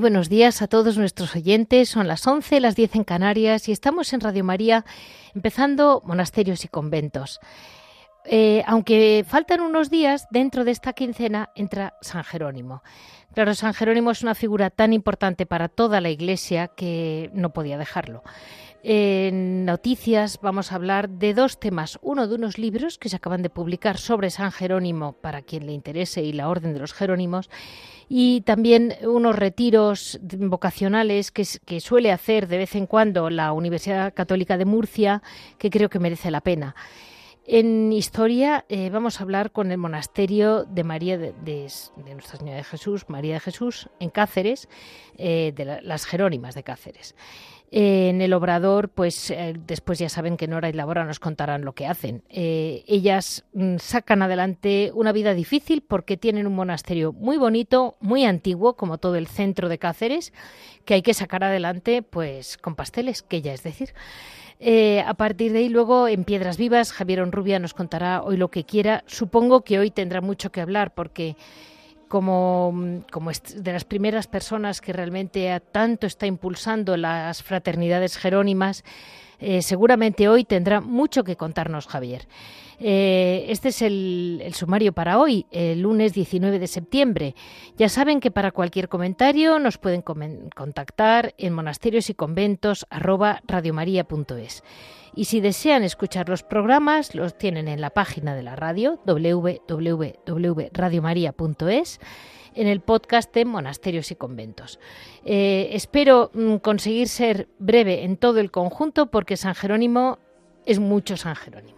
Buenos días a todos nuestros oyentes. Son las 11, las 10 en Canarias y estamos en Radio María empezando monasterios y conventos. Eh, aunque faltan unos días, dentro de esta quincena entra San Jerónimo. Claro, San Jerónimo es una figura tan importante para toda la Iglesia que no podía dejarlo. En noticias vamos a hablar de dos temas. Uno de unos libros que se acaban de publicar sobre San Jerónimo para quien le interese y la Orden de los Jerónimos y también unos retiros vocacionales que, suele hacer de vez en cuando la Universidad Católica de Murcia, que creo que merece la pena. En historia eh, vamos a hablar con el monasterio de María de, Nuestra Señora de Jesús, María de Jesús, en Cáceres, eh, de las Jerónimas de Cáceres en el obrador, pues eh, después ya saben que Nora y Labora nos contarán lo que hacen. Eh, ellas mm, sacan adelante una vida difícil porque tienen un monasterio muy bonito, muy antiguo, como todo el centro de Cáceres, que hay que sacar adelante, pues con pasteles, que ya es decir. Eh, a partir de ahí, luego en Piedras Vivas, Javier Onrubia nos contará hoy lo que quiera. Supongo que hoy tendrá mucho que hablar porque como, como de las primeras personas que realmente tanto está impulsando las fraternidades jerónimas, eh, seguramente hoy tendrá mucho que contarnos Javier. Eh, este es el, sumario para hoy, el lunes 19 de septiembre. Ya saben que para cualquier comentario nos pueden contactar en monasterios y conventos y si desean escuchar los programas, los tienen en la página de la radio www.radiomaria.es en el podcast de Monasterios y Conventos. Eh, espero mm, conseguir ser breve en todo el conjunto porque San Jerónimo es mucho San Jerónimo.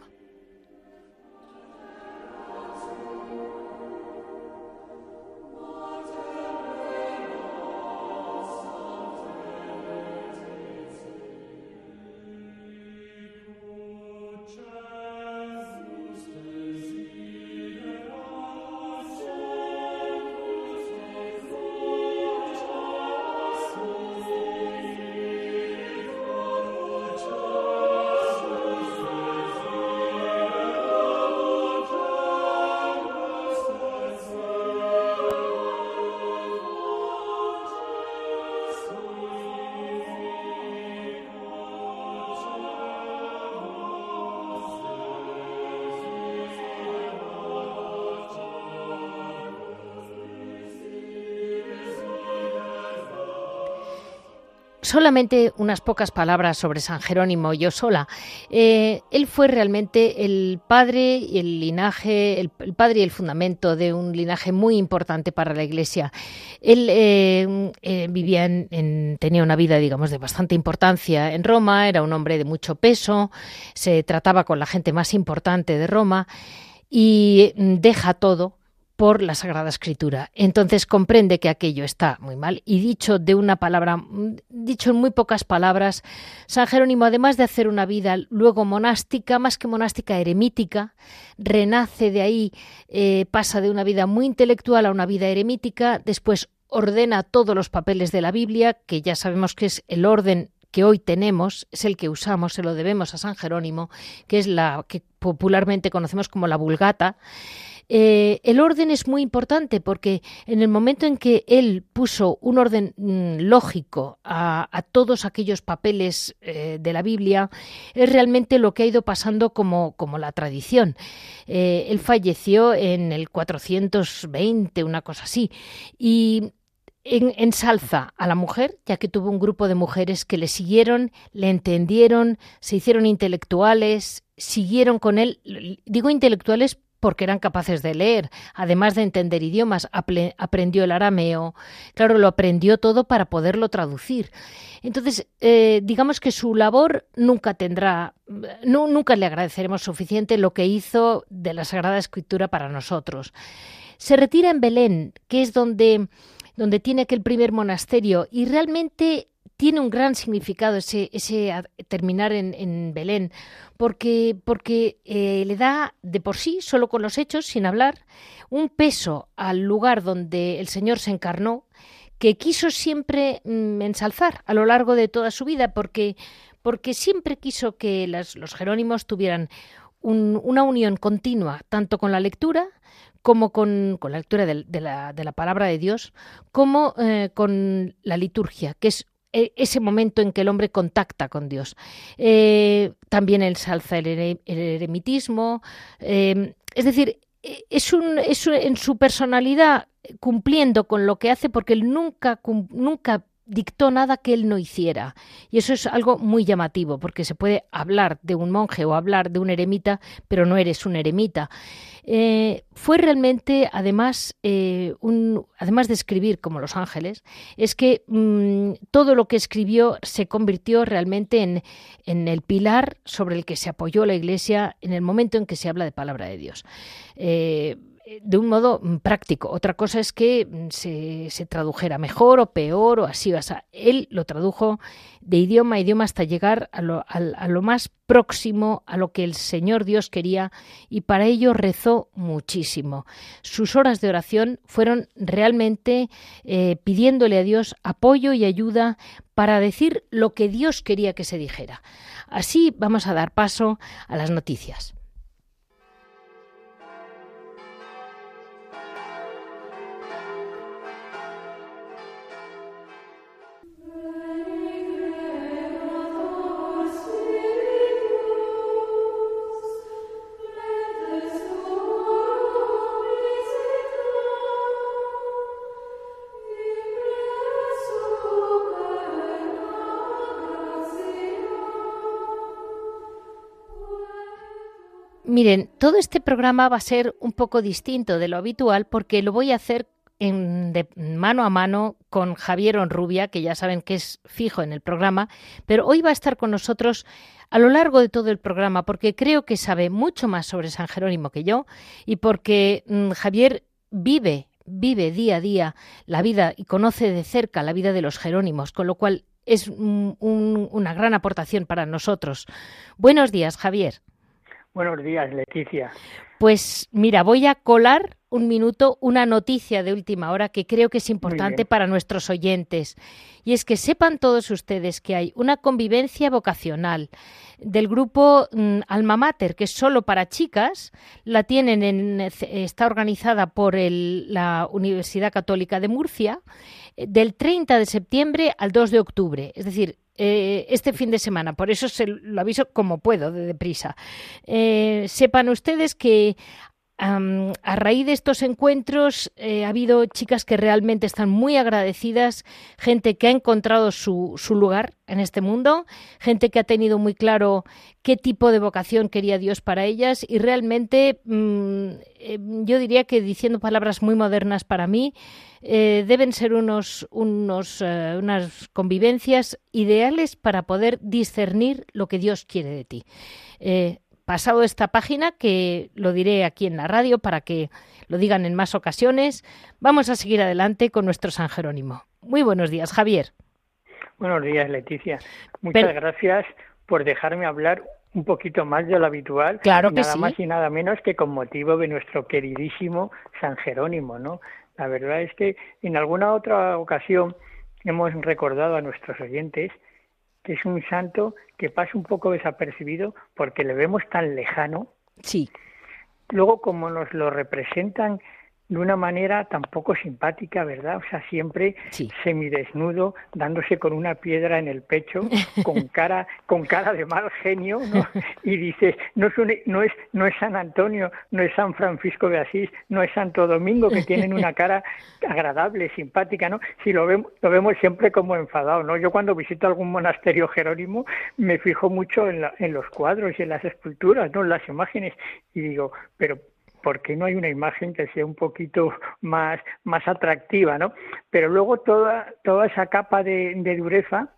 Solamente unas pocas palabras sobre San Jerónimo, yo sola. Eh, él fue realmente el padre y el linaje, el, padre y el fundamento de un linaje muy importante para la Iglesia. Él eh, eh, vivía en, tenía una vida, digamos, de bastante importancia en Roma, era un hombre de mucho peso, se trataba con la gente más importante de Roma y deja todo por la Sagrada Escritura. Entonces comprende que aquello está muy mal y dicho de una palabra, dicho en muy pocas palabras, San Jerónimo, además de hacer una vida luego monástica, más que monástica, eremítica, renace de ahí, eh, pasa de una vida muy intelectual a una vida eremítica, después ordena todos los papeles de la Biblia, que ya sabemos que es el orden que hoy tenemos, es el que usamos, se lo debemos a San Jerónimo, que es la que popularmente conocemos como la Vulgata, eh, el orden es muy importante porque en el momento en que él puso un orden mm, lógico a, todos aquellos papeles eh, de la Biblia, es realmente lo que ha ido pasando como, como la tradición. Eh, él falleció en el 420, una cosa así, y ensalza a la mujer, ya que tuvo un grupo de mujeres que le siguieron, le entendieron, se hicieron intelectuales, siguieron con él, digo intelectuales porque eran capaces de leer, además de entender idiomas, aprendió el arameo, claro, lo aprendió todo para poderlo traducir. Entonces, eh, digamos que su labor nunca tendrá, nunca le agradeceremos suficiente lo que hizo de la Sagrada Escritura para nosotros. Se retira en Belén, que es donde, donde tiene aquel primer monasterio, y realmente tiene un gran significado ese, terminar en, Belén, porque, eh, le da de por sí, solo con los hechos, sin hablar, un peso al lugar donde el Señor se encarnó, que quiso siempre mm, ensalzar a lo largo de toda su vida, porque, siempre quiso que los Jerónimos tuvieran una unión continua, tanto con la lectura como con, la lectura de, la, palabra de Dios, como eh, con la liturgia, que es ese momento en que el hombre contacta con Dios. Eh, también el salza el, eremitismo. es decir, es, un, es en su personalidad cumpliendo con lo que hace porque él nunca, nunca dictó nada que él no hiciera. Y eso es algo muy llamativo, porque se puede hablar de un monje o hablar de un eremita, pero no eres un eremita. Eh, fue realmente, además, eh, además de escribir como Los Ángeles, es que mm, todo lo que escribió se convirtió realmente en, en, el pilar sobre el que se apoyó la Iglesia en el momento en que se habla de palabra de Dios. Eh, de un modo mm, práctico. Otra cosa es que mm, se, tradujera mejor o peor o así. O sea, él lo tradujo de idioma a idioma hasta llegar a lo, más próximo a lo que el Señor Dios quería y para ello rezó muchísimo. Sus horas de oración fueron realmente eh, pidiéndole a Dios apoyo y ayuda para decir lo que Dios quería que se dijera. Así vamos a dar paso a las noticias. Miren, todo este programa va a ser un poco distinto de lo habitual porque lo voy a hacer en, de mano a mano con Javier Onrubia, que ya saben que es fijo en el programa, pero hoy va a estar con nosotros a lo largo de todo el programa porque creo que sabe mucho más sobre San Jerónimo que yo y porque mm, Javier vive vive día a día la vida y conoce de cerca la vida de los Jerónimos, con lo cual es una gran aportación para nosotros. Buenos días, Javier. Buenos días, Leticia. Pues mira, voy a colar un minuto una noticia de última hora que creo que es importante para nuestros oyentes. Y es que sepan todos ustedes que hay una convivencia vocacional del grupo mm, Alma Mater, que es solo para chicas. La tienen en, está organizada por la Universidad Católica de Murcia eh, del 30 de septiembre al 2 de octubre. Es decir, eh, este fin de semana. Por eso se lo aviso como puedo, de deprisa. Eh, sepan ustedes que a raíz de estos encuentros eh, ha habido chicas que realmente están muy agradecidas, gente que ha encontrado su, su, lugar en este mundo, gente que ha tenido muy claro qué tipo de vocación quería Dios para ellas y realmente mm, eh, yo diría que diciendo palabras muy modernas para mí, eh, deben ser unos, unos, unas convivencias ideales para poder discernir lo que Dios quiere de ti pasado esta página, que lo diré aquí en la radio para que lo digan en más ocasiones, vamos a seguir adelante con nuestro San Jerónimo. Muy buenos días, Javier. Buenos días, Leticia. Muchas gracias por dejarme hablar un poquito más de lo habitual. Claro que nada más y nada menos que con motivo de nuestro queridísimo San Jerónimo, ¿no? La verdad es que en alguna otra ocasión hemos recordado a nuestros oyentes que es un santo que pasa un poco desapercibido porque le vemos tan lejano. Sí. Luego, como nos lo representan de una manera tan poco simpática, ¿verdad? O sea, siempre semidesnudo, dándose con una piedra en el pecho, con cara, con cara de mal genio, ¿no? Y dices, no es, no es, no es San Antonio, no es San Francisco de Asís, no es Santo Domingo, que tienen una cara agradable, simpática, ¿no? Si lo vemos, lo vemos siempre como enfadado, ¿no? Yo cuando visito algún monasterio jerónimo me fijo mucho en, en los cuadros y en las esculturas, ¿no? En las imágenes, y digo, pero ¿por qué no hay una imagen que sea un poquito más, más atractiva, ¿no? Pero luego toda, esa capa de, dureza,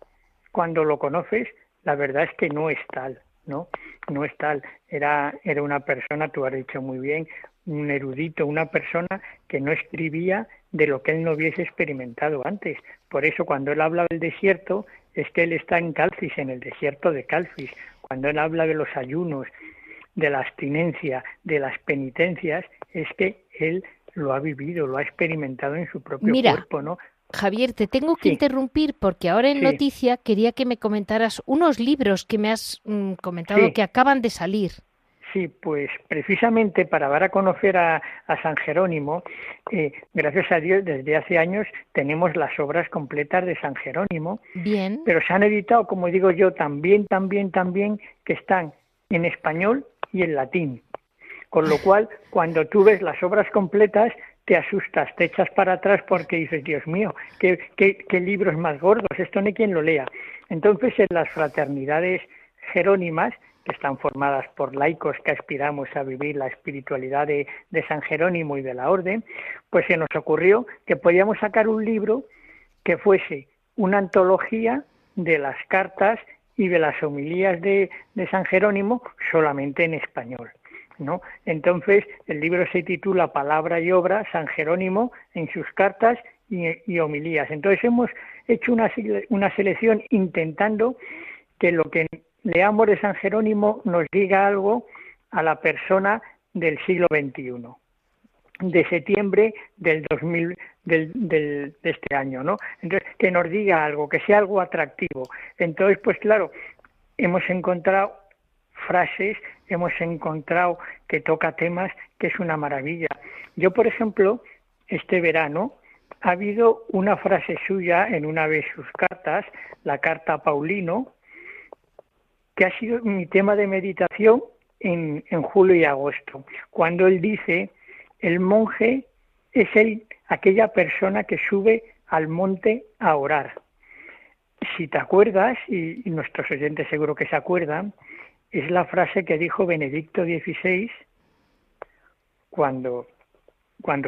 cuando lo conoces, la verdad es que no es tal. ¿no? No es tal. Era, era una persona, tú has dicho muy bien, un erudito, una persona que no escribía de lo que él no hubiese experimentado antes. Por eso cuando él habla del desierto, es que él está en Calcis, en el desierto de Calcis. Cuando él habla de los ayunos, de la abstinencia, de las penitencias, es que él lo ha vivido, lo ha experimentado en su propio cuerpo, ¿no? Javier, te tengo que interrumpir porque ahora en noticia quería que me comentaras unos libros que me has mm, comentado que acaban de salir. Sí, pues precisamente para dar a conocer a, San Jerónimo, eh, gracias a Dios, desde hace años tenemos las obras completas de San Jerónimo. Bien. Pero se han editado, como digo yo, también, también, también, que están en español y en latín. Con lo cual, cuando tú ves las obras completas, te asustas, te echas para atrás porque dices, Dios mío, qué, qué, qué libros más gordos, esto hay quien lo lea. Entonces, en las fraternidades jerónimas, que están formadas por laicos que aspiramos a vivir la espiritualidad de, San Jerónimo y de la Orden, pues se nos ocurrió que podíamos sacar un libro que fuese una antología de las cartas y de las homilías de, San Jerónimo solamente en español. ¿no? Entonces, el libro se titula Palabra y Obra, San Jerónimo en sus cartas y, y homilías. Entonces, hemos hecho una, una selección intentando que lo que leamos de San Jerónimo nos diga algo a la persona del siglo XXI, de septiembre del 2000, del, del, de este año, ¿no? Entonces, que nos diga algo, que sea algo atractivo. Entonces, pues claro, hemos encontrado frases, hemos encontrado que toca temas que es una maravilla. Yo, por ejemplo, este verano ha habido una frase suya en una de sus cartas, la carta a Paulino, que ha sido mi tema de meditación en, en julio y agosto, cuando él dice, el monje es el, aquella persona que sube al monte a orar. Si te acuerdas, y, nuestros oyentes seguro que se acuerdan, es la frase que dijo Benedicto XVI cuando,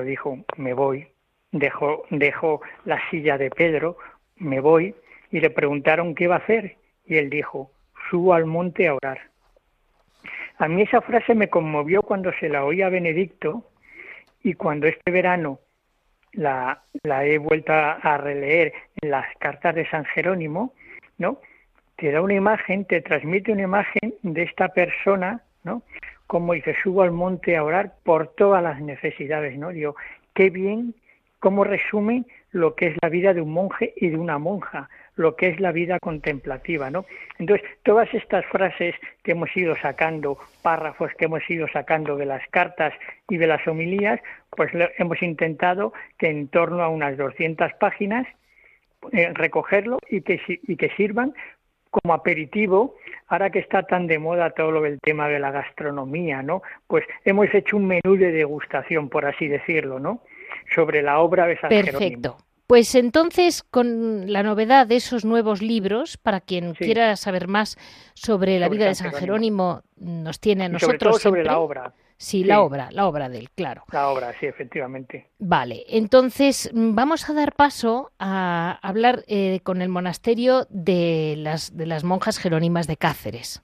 dijo, me voy, dejo la silla de Pedro, me voy, y le preguntaron qué va a hacer, y él dijo, subo al monte a orar. A mí esa frase me conmovió cuando se la oí a Benedicto y cuando este verano la, la he vuelto a releer en las cartas de San Jerónimo, ¿no? Te da una imagen, te transmite una imagen de esta persona, ¿no? Como dice, subo al monte a orar por todas las necesidades, ¿no? Digo, qué bien, cómo resume lo que es la vida de un monje y de una monja lo que es la vida contemplativa, ¿no? Entonces, todas estas frases que hemos ido sacando, párrafos que hemos ido sacando de las cartas y de las homilías, pues hemos intentado que en torno a unas 200 páginas eh, recogerlo y que, y que sirvan como aperitivo, ahora que está tan de moda todo lo del tema de la gastronomía, ¿no? Pues hemos hecho un menú de degustación, por así decirlo, ¿no? Sobre la obra de San Perfecto. Pues entonces, con la novedad de esos nuevos libros, para quien quiera saber más sobre la vida de San Jerónimo, nos tiene a nosotros. sobre todo sobre la obra. Sí, la obra, la obra de él, claro. La obra, sí, efectivamente. Vale, entonces mm, vamos a dar paso a hablar eh, con el monasterio de las, de las monjas jerónimas de Cáceres.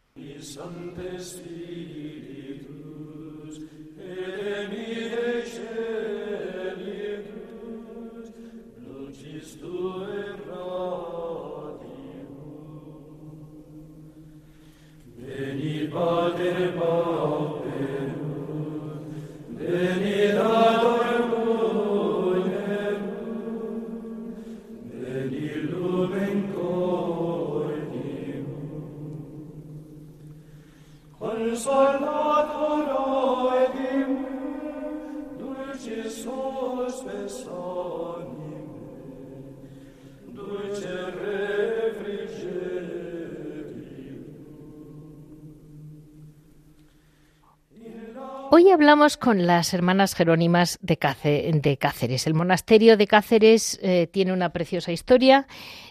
Con las hermanas jerónimas de, Cáceres. El monasterio de Cáceres eh, tiene una preciosa historia,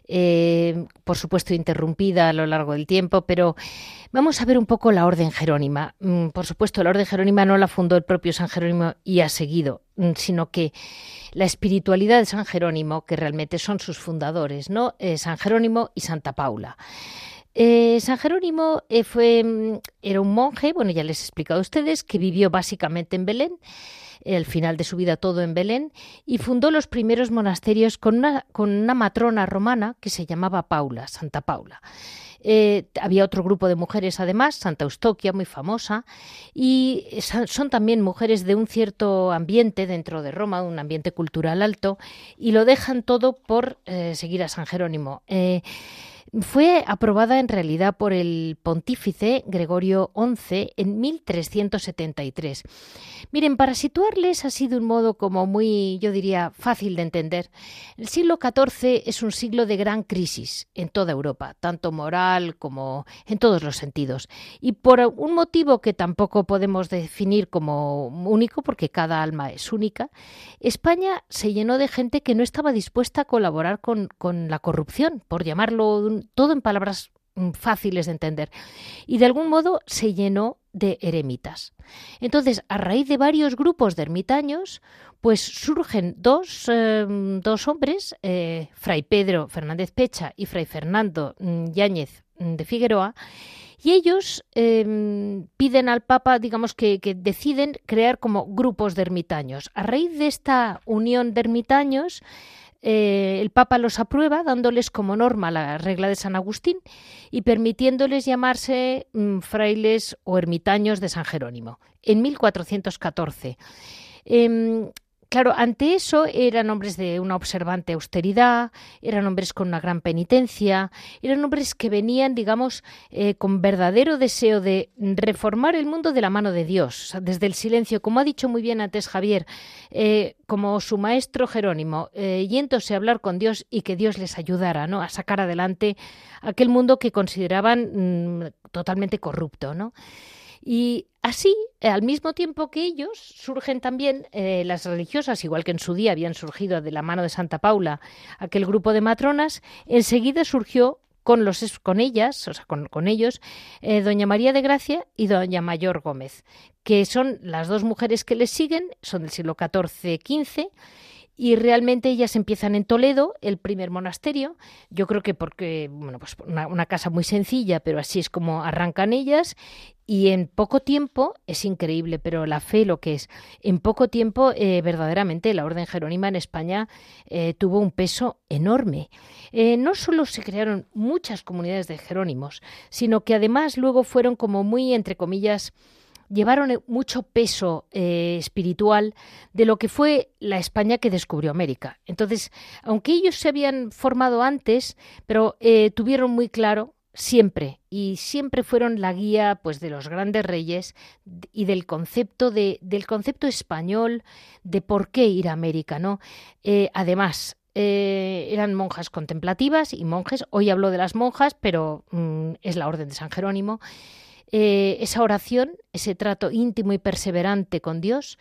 eh, por supuesto interrumpida a lo largo del tiempo, pero vamos a ver un poco la orden jerónima. Mm, por supuesto, la orden jerónima no la fundó el propio San Jerónimo y ha seguido, mm, sino que la espiritualidad de San Jerónimo, que realmente son sus fundadores, ¿no? Eh, San Jerónimo y Santa Paula. Eh, San Jerónimo eh, fue, mm, era un monje, bueno, ya les he explicado a ustedes, que vivió básicamente en Belén, al final de su vida todo en Belén, y fundó los primeros monasterios con una, con una matrona romana que se llamaba Paula, Santa Paula. Eh, había otro grupo de mujeres, además, Santa Eustoquia, muy famosa, y son también mujeres de un cierto ambiente dentro de Roma, un ambiente cultural alto, y lo dejan todo por seguir a San Jerónimo. Fue aprobada en realidad por el pontífice Gregorio XI en 1373. Miren, para situarles ha sido un modo como muy, yo diría, fácil de entender. El siglo XIV es un siglo de gran crisis en toda Europa, tanto moral como en todos los sentidos. Y por un motivo que tampoco podemos definir como único, porque cada alma es única, España se llenó de gente que no estaba dispuesta a colaborar con, con la corrupción, por llamarlo todo en palabras mm, fáciles de entender. Y de algún modo se llenó de eremitas. Entonces, a raíz de varios grupos de ermitaños, pues surgen dos, em, dos hombres, eh, Fray Pedro Fernández Pecha y Fray Fernando mm, Yáñez mm, de Figueroa, y ellos em, piden al Papa, digamos que, que, deciden crear como grupos de ermitaños. A raíz de esta unión de ermitaños, eh, el Papa los aprueba dándoles como norma la regla de San Agustín y permitiéndoles llamarse mm, frailes o ermitaños de San Jerónimo en 1414. Claro, ante eso eran hombres de una observante austeridad, eran hombres con una gran penitencia, eran hombres que venían, digamos, eh, con verdadero deseo de reformar el mundo de la mano de Dios, desde el silencio, como ha dicho muy bien antes Javier, eh, como su maestro Jerónimo, eh, yéndose a hablar con Dios y que Dios les ayudara ¿no? a sacar adelante aquel mundo que consideraban mm, totalmente corrupto. ¿no? Y así, al mismo tiempo que ellos, surgen también eh, las religiosas, igual que en su día habían surgido de la mano de Santa Paula aquel grupo de matronas, enseguida surgió con, los, con ellas, o sea, con, ellos, eh, doña María de Gracia y doña Mayor Gómez, que son las dos mujeres que les siguen, son del siglo XIV-XV, y realmente ellas empiezan en Toledo, el primer monasterio. Yo creo que porque, bueno, pues una, casa muy sencilla, pero así es como arrancan ellas. Y en poco tiempo, es increíble, pero la fe lo que es, en poco tiempo eh, verdaderamente la Orden Jerónima en España eh, tuvo un peso enorme. Eh, no solo se crearon muchas comunidades de Jerónimos, sino que además luego fueron como muy, entre comillas, llevaron mucho peso eh, espiritual de lo que fue la España que descubrió América. Entonces, aunque ellos se habían formado antes, pero eh, tuvieron muy claro siempre y siempre fueron la guía pues de los grandes reyes y del concepto de del concepto español de por qué ir a América no eh, además eran monjas contemplativas y monjes. Hoy hablo de las monjas pero mm, es la orden de San Jerónimo eh, esa oración, ese trato íntimo y perseverante con Dios,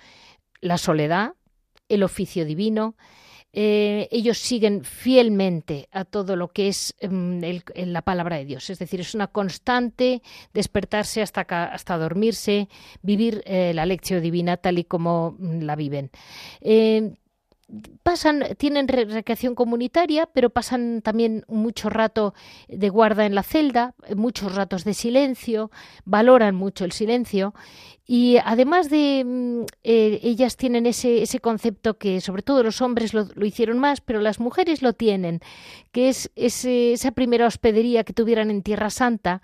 la soledad, el oficio divino. Eh, ellos siguen fielmente a todo lo que es em, la palabra de Dios. Es decir, es una constante despertarse hasta, hasta dormirse, vivir eh, la lección divina tal y como mm, la viven pasan, tienen recreación comunitaria, pero pasan también mucho rato de guarda en la celda, muchos ratos de silencio, valoran mucho el silencio. Y además de mm, eh, ellas tienen ese, ese concepto que sobre todo los hombres lo, hicieron más, pero las mujeres lo tienen, que es esa primera hospedería que tuvieran en Tierra Santa,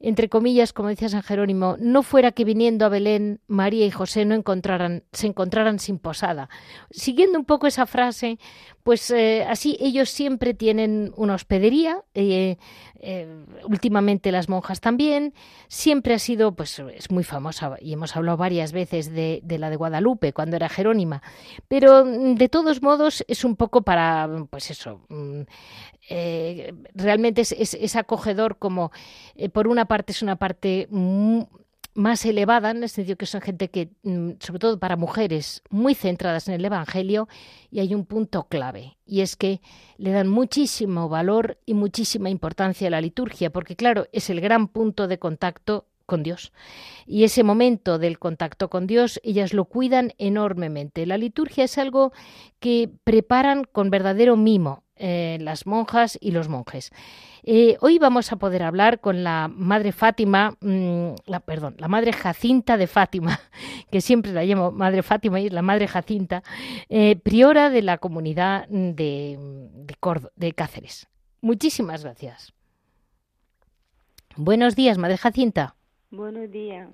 entre comillas, como decía San Jerónimo, no fuera que viniendo a Belén María y José no encontraran, se encontraran sin posada. Siguiendo un poco esa frase, pues eh, así ellos siempre tienen una hospedería, eh, eh, últimamente las monjas también, siempre ha sido, pues es muy famosa y hemos hablado varias veces de, de, la de Guadalupe cuando era Jerónima, pero mm, de todos modos es un poco para, pues eso, mm, eh, realmente es, acogedor como, eh, por una parte, es una parte más elevada, en el sentido que son gente que, mm, sobre todo para mujeres, muy centradas en el Evangelio, y hay un punto clave, y es que le dan muchísimo valor y muchísima importancia a la liturgia, porque claro, es el gran punto de contacto con Dios. Y ese momento del contacto con Dios, ellas lo cuidan enormemente. La liturgia es algo que preparan con verdadero mimo, eh, las monjas y los monjes. Eh, hoy vamos a poder hablar con la Madre Fátima, mm, la, perdón, la Madre Jacinta de Fátima, que siempre la llamo Madre Fátima y es la Madre Jacinta, eh, priora de la comunidad de, de, de Cáceres. Muchísimas gracias. Buenos días, Madre Jacinta. Buenos días.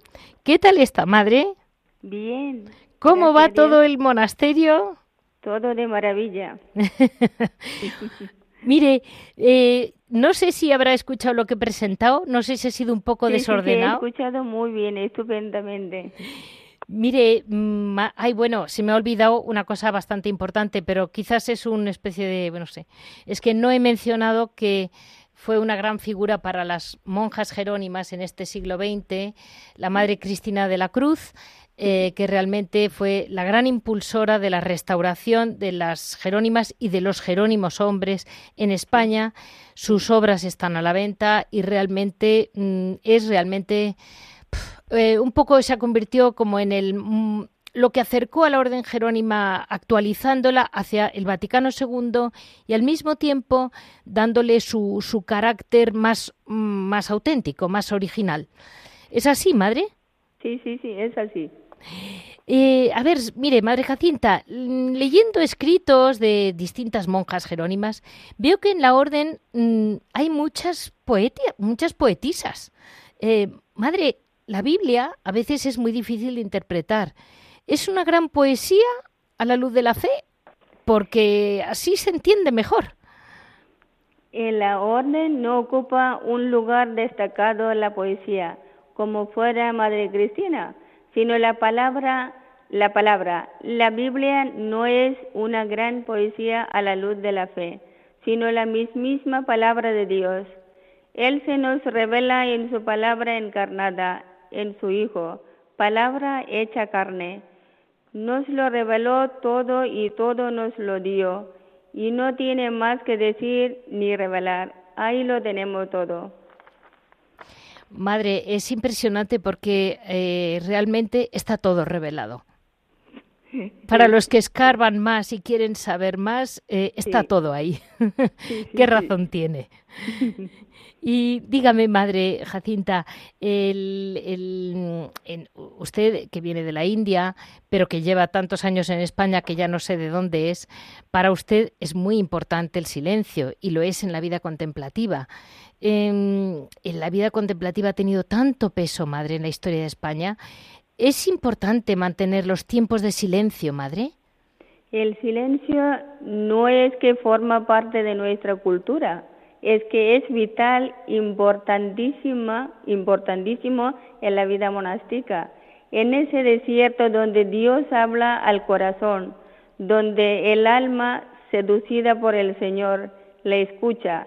¿Qué tal está, Madre? Bien. ¿Cómo va todo el monasterio? Todo de maravilla. Mire, eh, no sé si habrá escuchado lo que he presentado, no sé si ha sido un poco desordenado. Sí, he escuchado muy bien, estupendamente. Mire, mm, ay, bueno, se me ha olvidado una cosa bastante importante, pero quizás es una especie de, bueno, no sé, es que no he mencionado que fue una gran figura para las monjas jerónimas en este siglo XX, la Madre Cristina de la Cruz, eh, que realmente fue la gran impulsora de la restauración de las Jerónimas y de los Jerónimos hombres en España. Sus obras están a la venta y realmente mm, es realmente eh, un poco se convirtió como en el mm, lo que acercó a la Orden Jerónima actualizándola hacia el Vaticano II y al mismo tiempo dándole su, su carácter más, mm, más auténtico, más original. ¿Es así, madre? Sí, sí, sí, es así. Eh, a ver, mire, Madre Jacinta, mm, leyendo escritos de distintas monjas jerónimas, veo que en la orden mm, hay muchas, muchas poetisas. Eh, madre, la Biblia a veces es muy difícil de interpretar. ¿Es una gran poesía a la luz de la fe? Porque así se entiende mejor. En la orden no ocupa un lugar destacado la poesía, como fuera Madre Cristina sino la palabra, la palabra. La Biblia no es una gran poesía a la luz de la fe, sino la mismísima palabra de Dios. Él se nos revela en su palabra encarnada, en su Hijo, palabra hecha carne. Nos lo reveló todo y todo nos lo dio, y no tiene más que decir ni revelar. Ahí lo tenemos todo. Madre, es impresionante porque eh, realmente está todo revelado. Para los que escarban más y quieren saber más, eh, está todo ahí. ¿Qué razón tiene? Y dígame, madre Jacinta, usted que viene de la India, pero que lleva tantos años en España que ya no sé de dónde es, para usted es muy importante el silencio y lo es en la vida contemplativa. en la vida contemplativa ha tenido tanto peso, madre, en la historia de España. ¿Es importante mantener los tiempos de silencio, madre? El silencio no es que forma parte de nuestra cultura, es que es vital, importantísima, importantísimo en la vida monástica. En ese desierto donde Dios habla al corazón, donde el alma seducida por el Señor le escucha,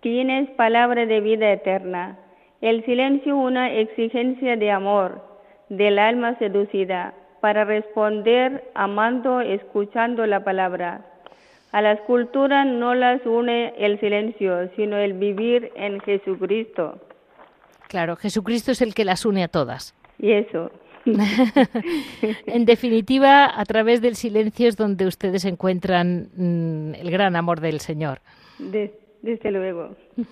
tienes palabra de vida eterna. El silencio una exigencia de amor del alma seducida para responder amando, escuchando la palabra. A las culturas no las une el silencio, sino el vivir en Jesucristo. Claro, Jesucristo es el que las une a todas. Y eso. en definitiva, a través del silencio es donde ustedes encuentran mm, el gran amor del Señor. desde luego.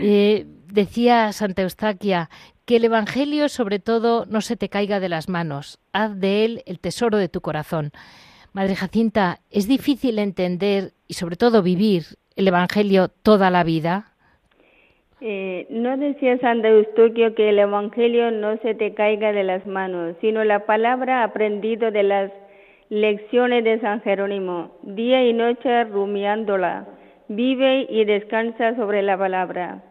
Eh, decía Santa Eustaquia que el Evangelio sobre todo no se te caiga de las manos, haz de él el tesoro de tu corazón. Madre Jacinta, ¿es difícil entender y sobre todo vivir el Evangelio toda la vida? Eh, no decía Santa Eustoquio que el Evangelio no se te caiga de las manos, sino la palabra aprendido de las lecciones de San Jerónimo, día y noche rumiándola, vive y descansa sobre la palabra.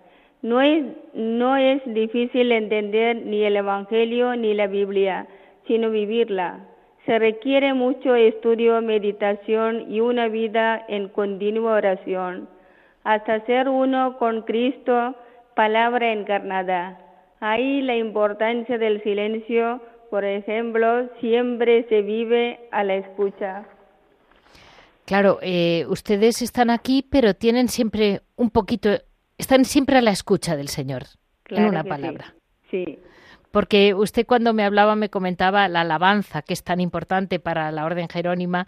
No es, no es difícil entender ni el Evangelio ni la Biblia, sino vivirla, se requiere mucho estudio, meditación y una vida en continua oración, hasta ser uno con Cristo, palabra encarnada. Ahí la importancia del silencio, por ejemplo, siempre se vive a la escucha. Claro, eh, ustedes están aquí, pero tienen siempre un poquito, están siempre a la escucha del Señor, en una palabra. sí. Porque usted cuando me hablaba me comentaba la alabanza, que es tan importante para la orden jerónima,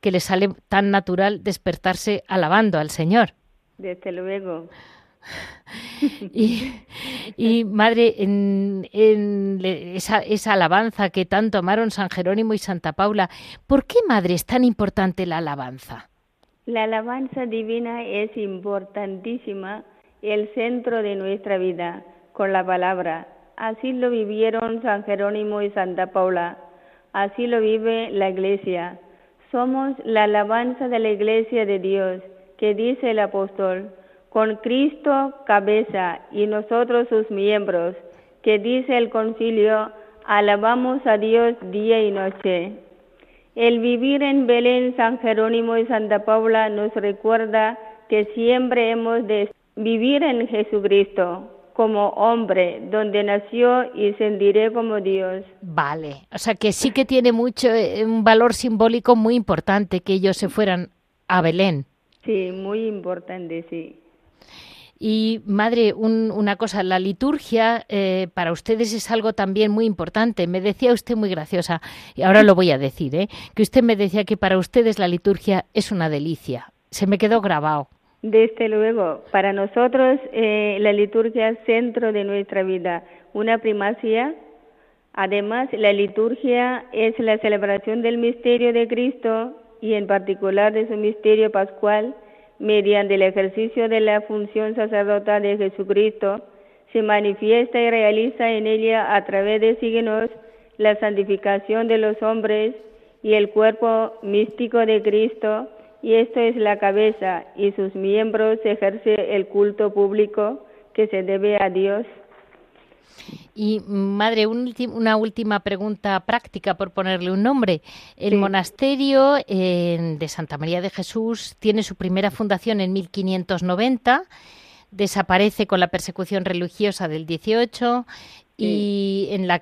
que le sale tan natural despertarse alabando al Señor. Desde luego. Y, madre, en, esa, esa, alabanza que tanto amaron San Jerónimo y Santa Paula, ¿por qué, madre, es tan importante la alabanza? La alabanza divina es importantísima, el centro de nuestra vida, con la palabra. Así lo vivieron San Jerónimo y Santa Paula. Así lo vive la Iglesia. Somos la alabanza de la Iglesia de Dios, que dice el apóstol con Cristo cabeza y nosotros sus miembros, que dice el concilio, alabamos a Dios día y noche. El vivir en Belén, San Jerónimo y Santa Paula nos recuerda que siempre hemos de vivir en Jesucristo como hombre, donde nació y sentiré como Dios. Vale, o sea que sí que tiene mucho, eh, un valor simbólico muy importante que ellos se fueran a Belén. Sí, muy importante, sí. Y madre, una cosa, la liturgia eh, para ustedes es algo también muy importante. Me decía usted muy graciosa, y ahora lo voy a decir, ¿eh? que usted me decía que para ustedes la liturgia es una delicia. Se me quedó grabado. Desde luego, para nosotros eh, la liturgia es centro de nuestra vida, una primacia. Además, la liturgia es la celebración del misterio de Cristo y en particular de su misterio pascual mediante el ejercicio de la función sacerdotal de Jesucristo, se manifiesta y realiza en ella a través de signos la santificación de los hombres y el cuerpo místico de Cristo, y esto es la cabeza, y sus miembros ejerce el culto público que se debe a Dios. Y madre, una última pregunta práctica por ponerle un nombre. El monasterio de Santa María de Jesús tiene su primera fundación en 1590, desaparece con la persecución religiosa del 18 y en la,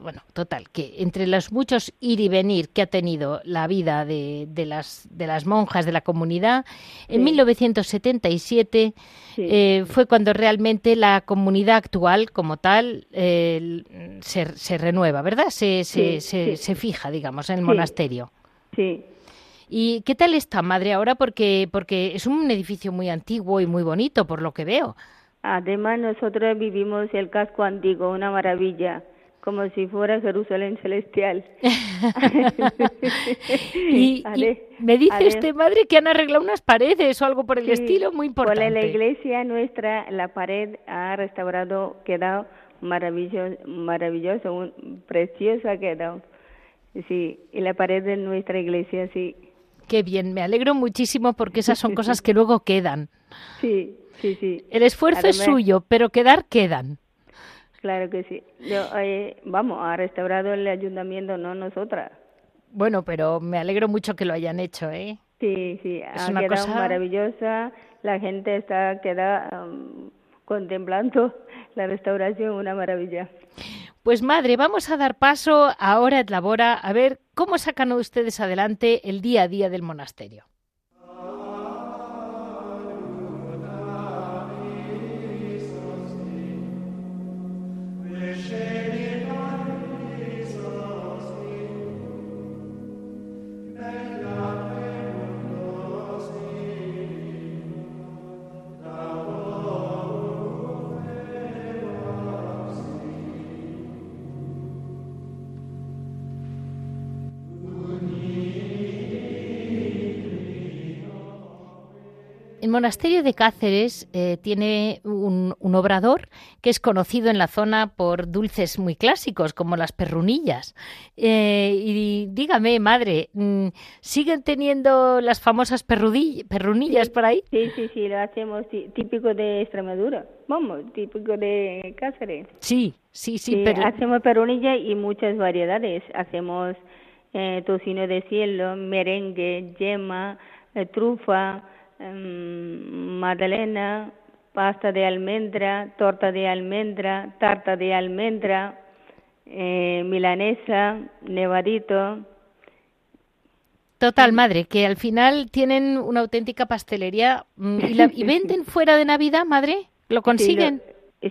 bueno, total, que entre los muchos ir y venir que ha tenido la vida de, las, de las monjas de la comunidad, en 1977 eh, fue cuando realmente la comunidad actual como tal eh, se, renueva, ¿verdad? Se, se, se, fija, digamos, en el monasterio. Sí. ¿Y qué tal está, madre, ahora? Porque, porque es un edificio muy antiguo y muy bonito, por lo que veo. Además, nosotros vivimos el casco antiguo, una maravilla, como si fuera Jerusalén celestial. y, me dice usted, madre, que han arreglado unas paredes o algo por el estilo, muy importante. Por la iglesia nuestra, la pared ha restaurado, quedado maravilloso, maravilloso, precioso ha quedado. Sí, y la pared de nuestra iglesia, sí. Qué bien, me alegro muchísimo porque esas son cosas que luego quedan. Sí, Sí, sí. El esfuerzo es suyo, pero quedar quedan. Claro que sí. Yo, eh, vamos, ha restaurado el ayuntamiento, no nosotras. Bueno, pero me alegro mucho que lo hayan hecho, ¿eh? Sí, sí, ha quedado cosa... maravillosa. La gente está queda um, contemplando la restauración, una maravilla. Pues madre, vamos a dar paso ahora a Labora a ver cómo sacan ustedes adelante el día a día del monasterio. Monasterio de Cáceres eh, tiene un, obrador que es conocido en la zona por dulces muy clásicos, como las perrunillas. Eh, y dígame, madre, mm, ¿siguen teniendo las famosas perrunillas por ahí? Sí, sí, sí, lo hacemos típico de Extremadura. Vamos, típico de Cáceres. Sí, sí, sí. pero... Hacemos perrunillas y muchas variedades. Hacemos eh, tocino de cielo, merengue, yema, trufa Em, magdalena, pasta de almendra, torta de almendra, tarta de almendra, eh, milanesa, nevadito. Total, madre, que al final tienen una auténtica pastelería mm, y, la, y venden fuera de Navidad, madre, ¿lo consiguen?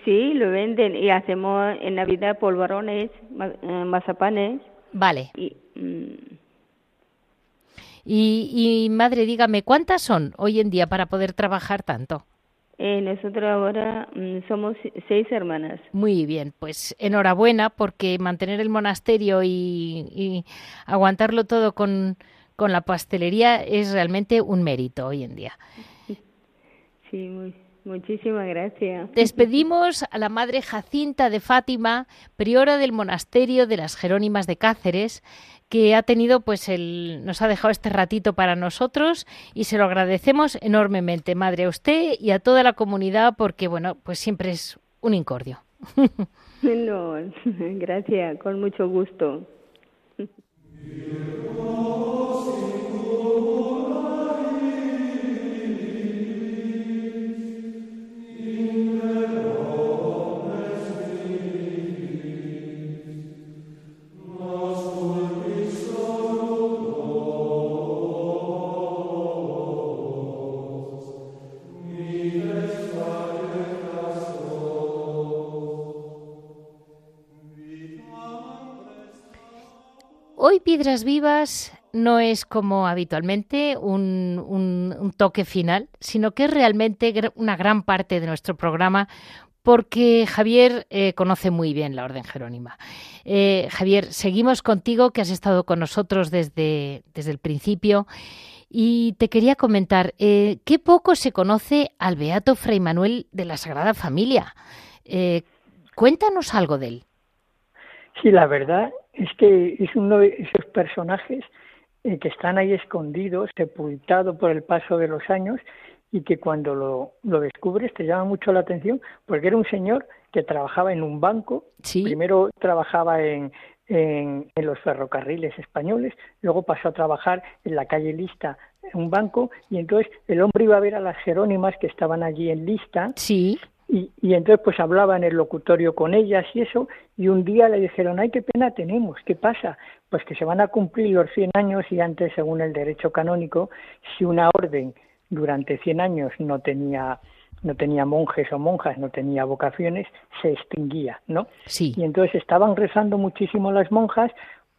Sí, lo venden y hacemos en Navidad polvorones, eh, mazapanes. Vale. Mm. Y, y, madre, dígame, ¿cuántas son hoy en día para poder trabajar tanto? Eh, nosotros ahora mm, somos seis hermanas. Muy bien, pues enhorabuena porque mantener el monasterio y, aguantarlo todo con, con, la pastelería es realmente un mérito hoy en día. Sí, muy, muchísimas gracias. Despedimos a la Madre Jacinta de Fátima, priora del monasterio de las Jerónimas de Cáceres, que ha tenido, pues, el, nos ha dejado este ratito para nosotros y se lo agradecemos enormemente, madre, a usted y a toda la comunidad, porque, bueno, pues siempre es un incordio. No, gracias, con mucho gusto. Piedras Vivas no es como habitualmente un, toque final, sino que es realmente una gran parte de nuestro programa porque Javier eh, conoce muy bien la Orden Jerónima. Eh, Javier, seguimos contigo, que has estado con nosotros desde, desde el principio. Y te quería comentar, eh, qué poco se conoce al Beato Fray Manuel de la Sagrada Familia. cuéntanos algo de él. Sí, la verdad es que es uno de esos personajes eh, que están ahí escondidos, sepultado por el paso de los años y que cuando lo, lo, descubres te llama mucho la atención porque era un señor que trabajaba en un banco, primero trabajaba en, en, en, los ferrocarriles españoles, luego pasó a trabajar en la calle Lista en un banco y entonces el hombre iba a ver a las Jerónimas que estaban allí en Lista sí. Y, y, entonces pues hablaba en el locutorio con ellas y eso, y un día le dijeron, ay, qué pena tenemos, ¿qué pasa? Pues que se van a cumplir los 100 años y antes, según el derecho canónico, si una orden durante 100 años no tenía no tenía monjes o monjas, no tenía vocaciones, se extinguía, ¿no? Sí. Y entonces estaban rezando muchísimo las monjas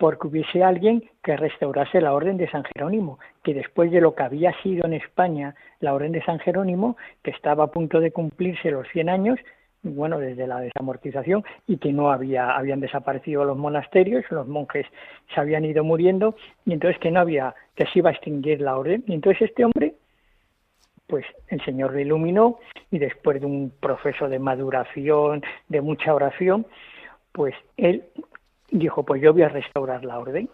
porque hubiese alguien que restaurase la orden de San Jerónimo, que después de lo que había sido en España la orden de San Jerónimo, que estaba a punto de cumplirse los 100 años, bueno, desde la desamortización, y que no había, habían desaparecido los monasterios, los monjes se habían ido muriendo, y entonces que no había, que se iba a extinguir la orden. Y entonces este hombre, pues el Señor le iluminó, y después de un proceso de maduración, de mucha oración, pues él dijo, pues yo voy a restaurar la orden.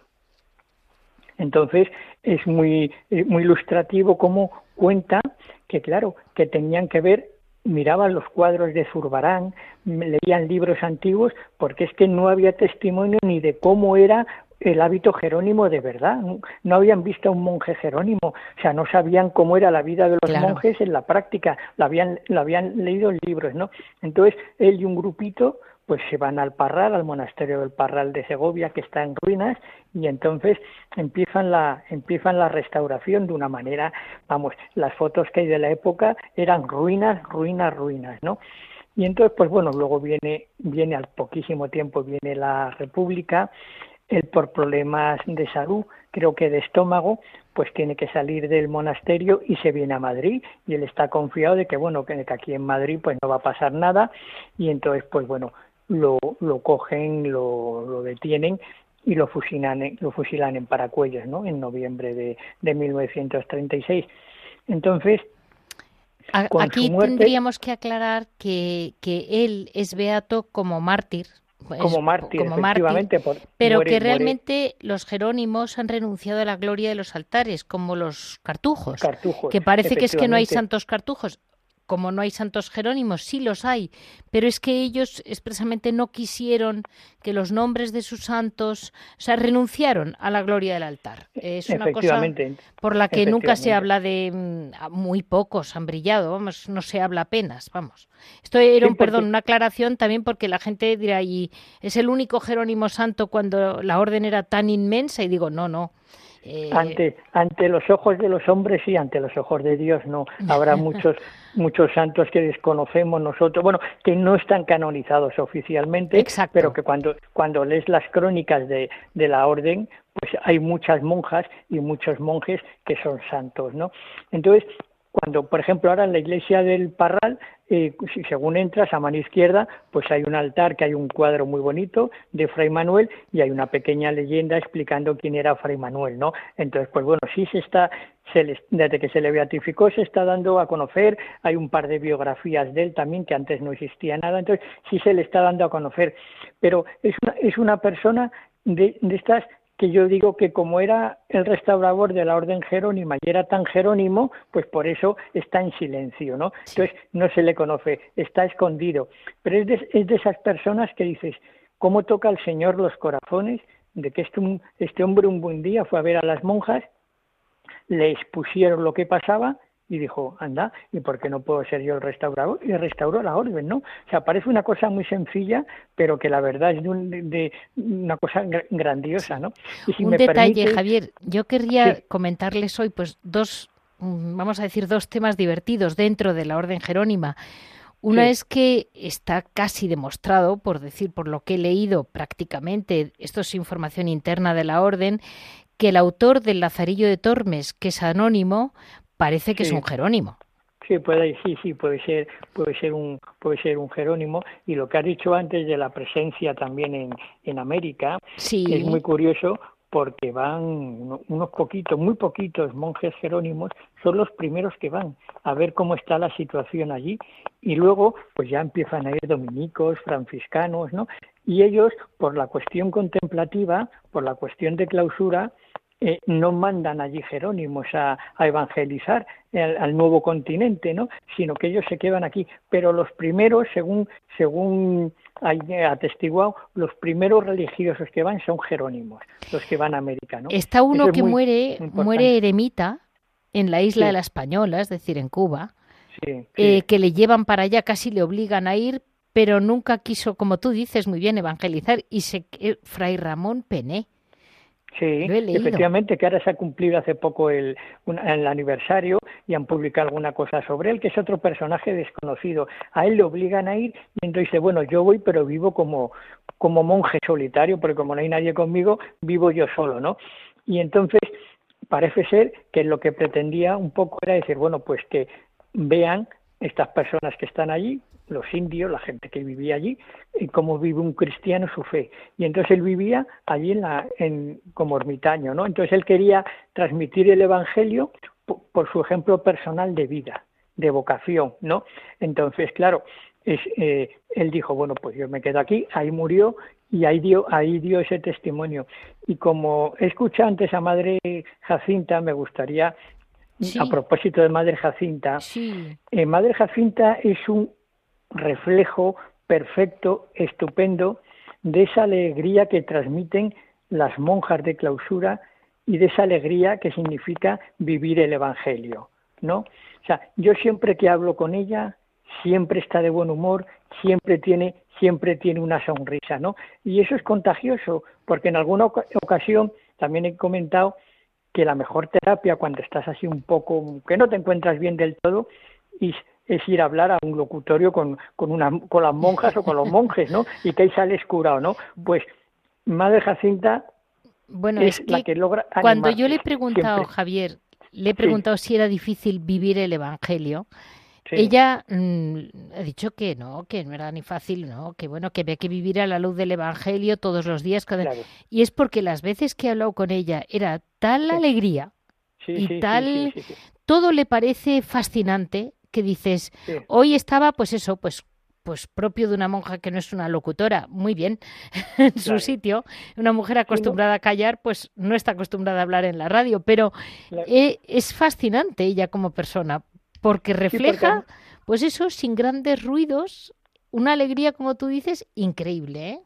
Entonces es muy, eh, muy ilustrativo cómo cuenta que, claro, que tenían que ver, miraban los cuadros de Zurbarán, leían libros antiguos, porque es que no había testimonio ni de cómo era el hábito jerónimo de verdad. No habían visto a un monje jerónimo, o sea, no sabían cómo era la vida de los monjes en la práctica, lo habían, lo habían leído en libros, ¿no? Entonces, él y un grupito pues se van al Parral, al monasterio del Parral de Segovia, que está en ruinas, y entonces empiezan la, empiezan la restauración de una manera, vamos, las fotos que hay de la época eran ruinas, ruinas, ruinas, ¿no? Y entonces, pues bueno, luego viene, viene al poquísimo tiempo, viene la República, él por problemas de salud, creo que de estómago, pues tiene que salir del monasterio y se viene a Madrid y él está confiado de que bueno que aquí en Madrid pues no va a pasar nada y entonces pues bueno lo, lo cogen, lo, lo detienen y lo fusilan, lo fusilan en Paracuellos, ¿no? En noviembre de, de 1936. Entonces, Aquí tendríamos que aclarar que, que él es beato como mártir, como mártir, como efectivamente, pero que realmente los jerónimos han renunciado a la gloria de los altares, como los cartujos, cartujos que parece que es que no hay santos cartujos como no hay santos jerónimos, sí los hay, pero es que ellos expresamente no quisieron que los nombres de sus santos, o sea, renunciaron a la gloria del altar. Es una cosa por la que nunca se habla de mm, muy pocos han brillado, vamos, no se habla apenas, vamos. Esto era un perdón, una aclaración también porque la gente dirá y es el único Jerónimo santo cuando la orden era tan inmensa y digo, no, no. Eh, ante, ante los ojos de los hombres y ante los ojos de Dios no. Habrá muchos, muchos santos que desconocemos nosotros, bueno, que no están canonizados oficialmente, pero que cuando, cuando lees las crónicas de, de la orden, pues hay muchas monjas y muchos monjes que son santos, ¿no? Entonces, cuando, por ejemplo, ahora en la iglesia del Parral, eh, según entras a mano izquierda, pues hay un altar que hay un cuadro muy bonito de Fray Manuel y hay una pequeña leyenda explicando quién era Fray Manuel, ¿no? Entonces, pues bueno, sí se está, desde que se le beatificó se está dando a conocer, hay un par de biografías de él también, que antes no existía nada, entonces sí se le está dando a conocer, pero es una, es una persona de, de estas que yo digo que como era el restaurador de la orden jerónima y era tan jerónimo, pues por eso está en silencio, ¿no? Entonces no se le conoce, está escondido. Pero es de, es de esas personas que dices, ¿cómo toca el Señor los corazones? De que este, este hombre un buen día fue a ver a las monjas, le expusieron lo que pasaba y dijo, anda, ¿y por qué no puedo ser yo el restaurador? Y restauró la orden, ¿no? O sea, parece una cosa muy sencilla, pero que la verdad es de, una cosa grandiosa, ¿no? un detalle, Javier, yo querría comentarles hoy, pues, dos, mm, vamos a decir, dos temas divertidos dentro de la orden jerónima. Uno es que está casi demostrado, por decir, por lo que he leído prácticamente, esto es información interna de la orden, que el autor del Lazarillo de Tormes, que es anónimo, parece que es un Jerónimo. Sí, puede, sí, sí, puede ser, puede ser un, puede ser un Jerónimo. Y lo que has dicho antes de la presencia también en, en América es muy curioso porque van unos poquitos, muy poquitos monjes jerónimos, son los primeros que van a ver cómo está la situación allí y luego pues ya empiezan a ir dominicos, franciscanos, ¿no? Y ellos, por la cuestión contemplativa, por la cuestión de clausura, eh, no mandan allí Jerónimos a, evangelizar al, nuevo continente, ¿no? sino que ellos se quedan aquí. Pero los primeros, según, según hay atestiguado, los primeros religiosos que van son Jerónimos, los que van a América. ¿no? Está uno que muere, muere eremita en la isla de la Española, es decir, en Cuba, eh, que le llevan para allá, casi le obligan a ir, pero nunca quiso, como tú dices muy bien, evangelizar, y se, eh, Fray Ramón Pené Sí, efectivamente, que ahora se ha cumplido hace poco el, el, aniversario y han publicado alguna cosa sobre él, que es otro personaje desconocido. A él le obligan a ir y entonces dice, bueno, yo voy, pero vivo como, como monje solitario, porque como no hay nadie conmigo, vivo yo solo, ¿no? Y entonces parece ser que lo que pretendía un poco era decir, bueno, pues que vean estas personas que están allí, los indios, la gente que vivía allí, y cómo vive un cristiano su fe. Y entonces él vivía allí en la, en, como ermitaño, ¿no? Entonces él quería transmitir el Evangelio por, su ejemplo personal de vida, de vocación, ¿no? Entonces, claro, es, eh, él dijo, bueno, pues yo me quedo aquí, ahí murió y ahí dio, ahí dio ese testimonio. Y como he escuchado antes a Madre Jacinta, me gustaría, a propósito de Madre Jacinta, eh, Madre Jacinta es un reflejo perfecto, estupendo, de esa alegría que transmiten las monjas de clausura y de esa alegría que significa vivir el Evangelio, ¿no? O sea, yo siempre que hablo con ella, siempre está de buen humor, siempre tiene, siempre tiene una sonrisa, ¿no? Y eso es contagioso, porque en alguna ocasión también he comentado que la mejor terapia cuando estás así un poco, que no te encuentras bien del todo, es es ir a hablar a un locutorio con, con, una, con las monjas o con los monjes, ¿no? Y que ahí sales curado, ¿no? Pues Madre Jacinta bueno, es, la que logra Cuando yo le he preguntado, Javier, le he preguntado si era difícil vivir el Evangelio, Ella mm, ha dicho que no, que no era ni fácil, no, que bueno, que había que vivir a la luz del Evangelio todos los días. Y es porque las veces que he hablado con ella era tal alegría y tal, todo le parece fascinante que dices, hoy estaba, pues eso, pues pues propio de una monja que no es una locutora, muy bien, en su sitio. Una mujer acostumbrada a callar, pues no está acostumbrada a hablar en la radio, pero e, es fascinante ella como persona, porque refleja, pues eso, sin grandes ruidos, una alegría, como tú dices, increíble, ¿eh?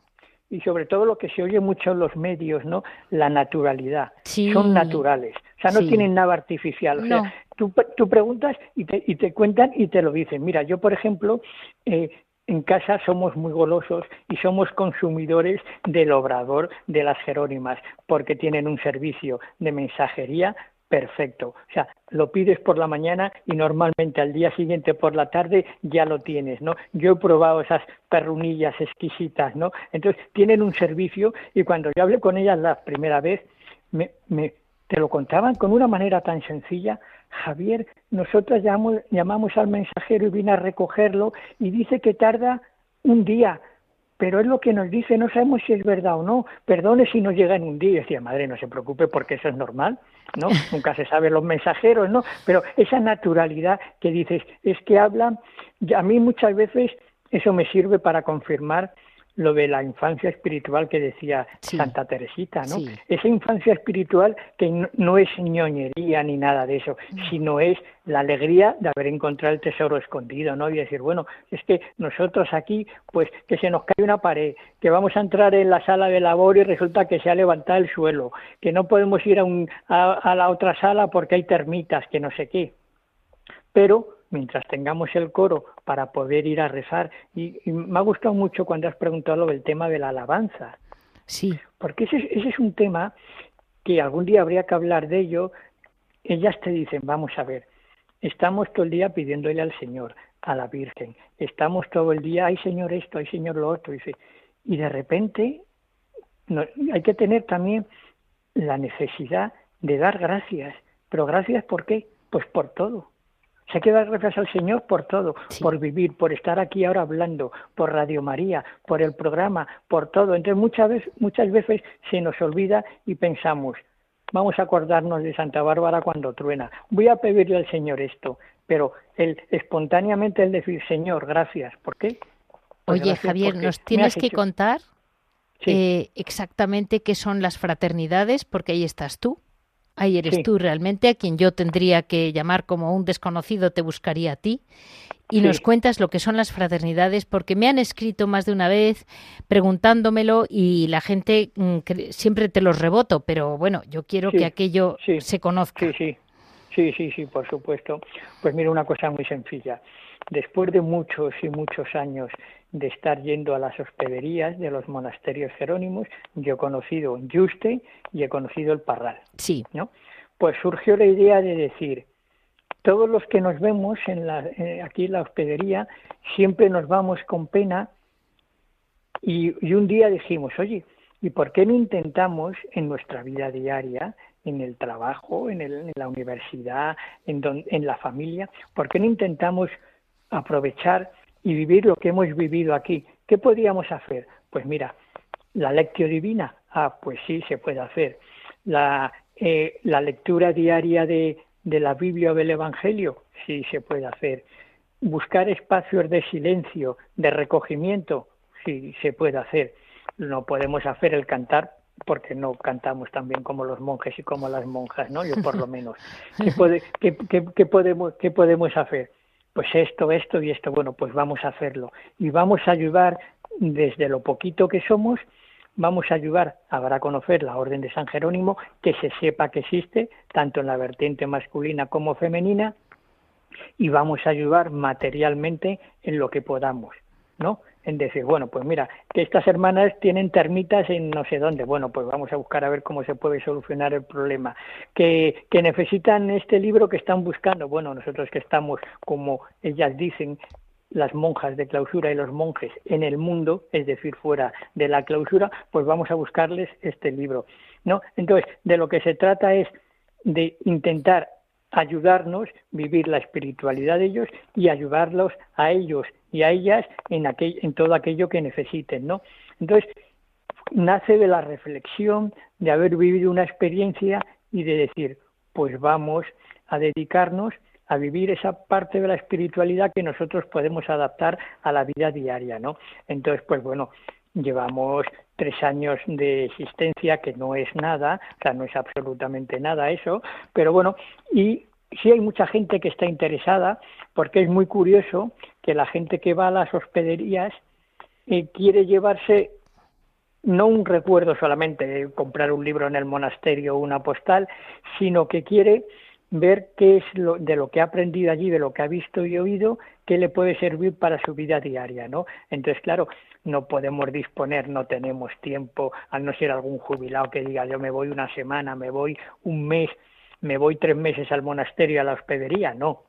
Y sobre todo lo que se oye mucho en los medios, ¿no? La naturalidad. Son naturales. O sea, no tienen nada artificial. O sea, tú, tú preguntas y te, y te cuentan y te lo dicen. Mira, yo, por ejemplo, eh, en casa somos muy golosos y somos consumidores del obrador de las Jerónimas, porque tienen un servicio de mensajería perfecto. O sea, lo pides por la mañana y normalmente al día siguiente por la tarde ya lo tienes, ¿no? Yo he probado esas perrunillas exquisitas, ¿no? Entonces, tienen un servicio y cuando yo hablé con ellas la primera vez, me, te lo contaban con una manera tan sencilla. Javier, nosotros llamamos, llamamos al mensajero y viene a recogerlo y dice que tarda un día, pero es lo que nos dice, no sabemos si es verdad o no. Perdone si no llega en un día. Y decía, madre, no se preocupe porque eso es normal, ¿no? Nunca se sabe los mensajeros, ¿no? Pero esa naturalidad que dices, es que hablan, a mí muchas veces eso me sirve para confirmar lo de la infancia espiritual que decía Santa Teresita, ¿no? Esa infancia espiritual que no, es ñoñería ni nada de eso, mm. sino es la alegría de haber encontrado el tesoro escondido, ¿no? Y decir, bueno, es que nosotros aquí, pues que se nos cae una pared, que vamos a entrar en la sala de labor y resulta que se ha levantado el suelo, que no podemos ir a, un, a la otra sala porque hay termitas, que no sé qué. Pero mientras tengamos el coro para poder ir a rezar. Y, me ha gustado mucho cuando has preguntado el tema de la alabanza. Sí. Porque ese, ese es un tema que algún día habría que hablar de ello. Ellas te dicen, vamos a ver, estamos todo el día pidiéndole al Señor, a la Virgen, estamos todo el día, ay Señor esto, ay Señor lo otro, y de repente hay que tener también la necesidad de dar gracias, pero gracias ¿por qué? Pues por todo, se queda gracias al Señor por todo, por vivir, por estar aquí ahora hablando, por Radio María, por el programa, por todo. Entonces muchas veces, muchas veces se nos olvida y pensamos, vamos a acordarnos de Santa Bárbara cuando truena. Voy a pedirle al Señor esto, pero el espontáneamente el decir Señor, gracias. ¿Por qué? Pues Oye, Javier, nos tienes que contar eh, exactamente qué son las fraternidades, porque ahí estás tú. Ahí eres tú realmente a quien yo tendría que llamar como un desconocido, te buscaría a ti. Y nos cuentas lo que son las fraternidades, porque me han escrito más de una vez preguntándomelo y la gente mm, siempre te los reboto, pero bueno, yo quiero que aquello se conozca. Sí, sí, sí, sí, sí, por supuesto. Pues mira, una cosa muy sencilla. Después de muchos y muchos años de estar yendo a las hospederías de los monasterios jerónimos, yo he conocido Juste y he conocido el Parral. Sí. ¿no? Pues surgió la idea de decir, todos los que nos vemos en la, eh, aquí en la hospedería, siempre nos vamos con pena y, un día dijimos, oye, ¿y por qué no intentamos en nuestra vida diaria, en el trabajo, en, en la universidad, en, en la familia, por qué no intentamos aprovechar y vivir lo que hemos vivido aquí. ¿Qué podríamos hacer? Pues mira, la lectio divina, ah, pues sí, se puede hacer. La, eh, la lectura diaria de, de la Biblia o del Evangelio, sí, se puede hacer. Buscar espacios de silencio, de recogimiento, sí, se puede hacer. No podemos hacer el cantar porque no cantamos tan bien como los monjes y como las monjas, ¿no? Yo por lo menos. ¿Qué, puede, qué, qué, podemos, qué podemos hacer? Pues esto, esto y esto, bueno, pues vamos a hacerlo. Y vamos a ayudar desde lo poquito que somos, vamos a ayudar a dar a conocer la Orden de San Jerónimo, que se sepa que existe, tanto en la vertiente masculina como femenina, y vamos a ayudar materialmente en lo que podamos, ¿no? En decir, bueno, pues mira, que estas hermanas tienen termitas en no sé dónde, bueno, pues vamos a buscar a ver cómo se puede solucionar el problema, que, que necesitan este libro que están buscando, bueno, nosotros que estamos, como ellas dicen, las monjas de clausura y los monjes en el mundo, es decir, fuera de la clausura, pues vamos a buscarles este libro, ¿no? Entonces, de lo que se trata es de intentar ayudarnos, vivir la espiritualidad de ellos y ayudarlos a ellos y a ellas en, aquel, en todo aquello que necesiten, ¿no? Entonces, nace de la reflexión de haber vivido una experiencia y de decir, pues vamos a dedicarnos a vivir esa parte de la espiritualidad que nosotros podemos adaptar a la vida diaria, ¿no? Entonces, pues bueno, llevamos tres años de existencia, que no es nada, o sea, no es absolutamente nada eso, pero bueno, y sí hay mucha gente que está interesada, porque es muy curioso que la gente que va a las hospederías eh, quiere llevarse no un recuerdo solamente comprar un libro en el monasterio o una postal, sino que quiere ver qué es lo, de lo que ha aprendido allí, de lo que ha visto y oído, qué le puede servir para su vida diaria, ¿no? Entonces, claro, no podemos disponer, no tenemos tiempo, al no ser algún jubilado que diga yo me voy una semana, me voy un mes, me voy tres meses al monasterio, a la hospedería, no,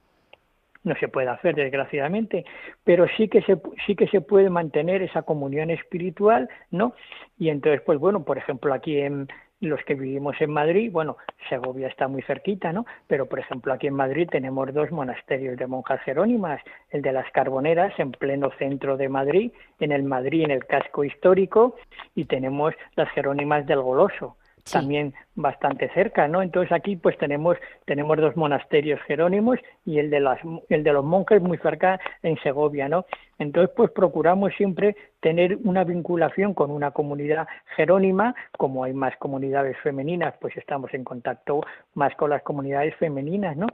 no se puede hacer desgraciadamente, pero sí que se sí que se puede mantener esa comunión espiritual, ¿no? Y entonces pues bueno, por ejemplo, aquí en los que vivimos en Madrid, bueno, Segovia está muy cerquita, ¿no? Pero, por ejemplo, aquí en Madrid tenemos dos monasterios de monjas jerónimas, el de las Carboneras, en pleno centro de Madrid, en el Madrid, en el casco histórico, y tenemos las Jerónimas del Goloso, también bastante cerca, ¿no? Entonces aquí pues tenemos tenemos dos monasterios jerónimos y el de las el de los monjes muy cerca en Segovia, ¿no? Entonces pues procuramos siempre tener una vinculación con una comunidad jerónima, como hay más comunidades femeninas, pues estamos en contacto más con las comunidades femeninas, ¿no?